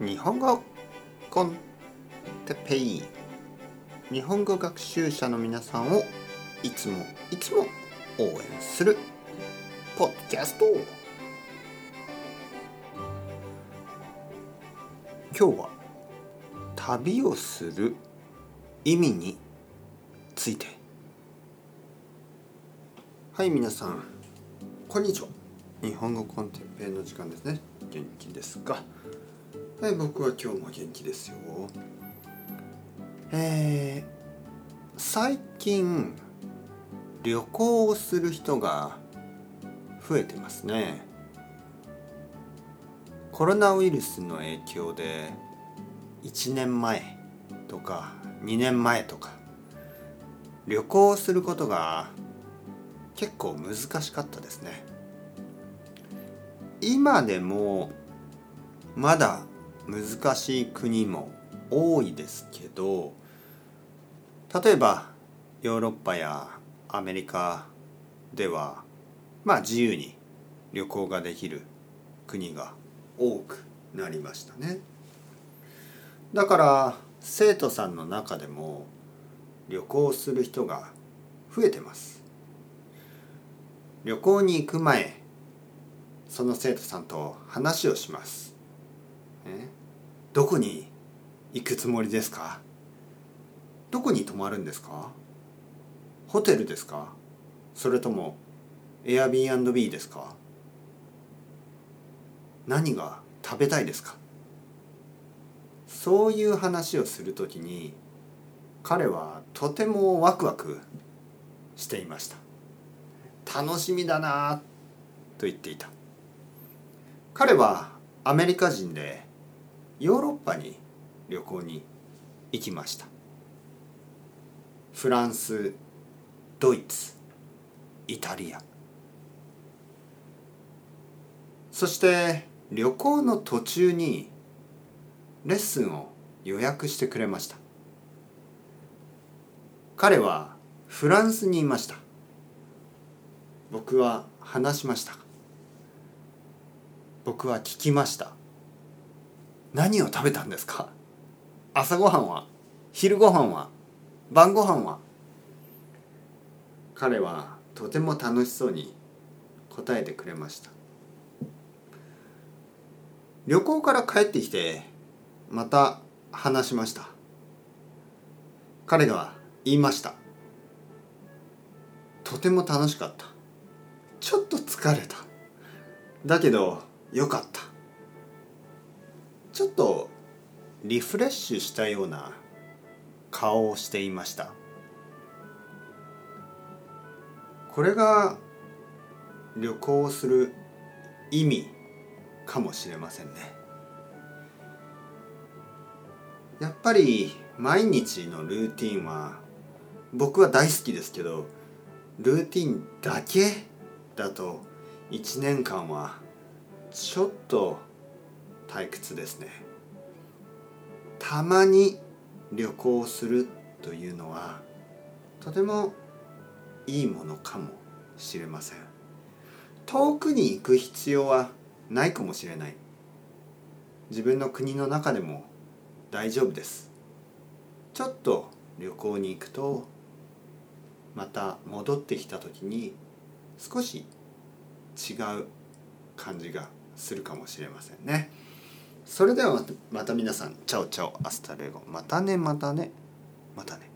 日本語コンテペイ。日本語学習者の皆さんをいつもいつも応援するポッドキャスト。今日は旅をする意味について。はい皆さんこんにちは。日本語コンテッペイの時間ですね。元気ですか？はい僕は今日も元気ですよ。えー、最近旅行をする人が増えてますね。コロナウイルスの影響で1年前とか2年前とか旅行をすることが結構難しかったですね。今でもまだ難しい国も多いですけど例えばヨーロッパやアメリカではまあ自由に旅行ができる国が多くなりましたね。だから生徒さんの中でも旅行する人が増えてます。旅行に行く前その生徒さんと話をします、ね、どこに行くつもりですか？どこに泊まるんですか？ホテルですか？それとも Airbnb ですか？何が食べたいですか？そういう話をするときに彼はとてもワクワクしていました。楽しみだなと言っていた。彼はアメリカ人でヨーロッパに旅行に行きました。フランスドイツイタリア。そして旅行の途中にレッスンを予約してくれました。彼はフランスにいました。僕は話しました。僕は聞きました。何を食べたんですか？朝ごはんは？昼ごはんは？晩ごはんは？彼はとても楽しそうに答えてくれました。旅行から帰ってきてまた話しました。彼が言いました。とても楽しかった。ちょっと疲れた。だけどよかった。ちょっとリフレッシュしたような顔をしていました。これが旅行をする意味かもしれませんね。やっぱり毎日のルーティンは僕は大好きですけどルーティンだけだと1年間はちょっと退屈ですね。たまに旅行するというのはとてもいいものかもしれません。遠くに行く必要はないかもしれない。自分の国の中でも大丈夫です。ちょっと旅行に行くとまた戻ってきた時に少し違う感じがするかもしれませんね。それではまた皆さんチャオチャオ hasta luego。またねまたねまたね。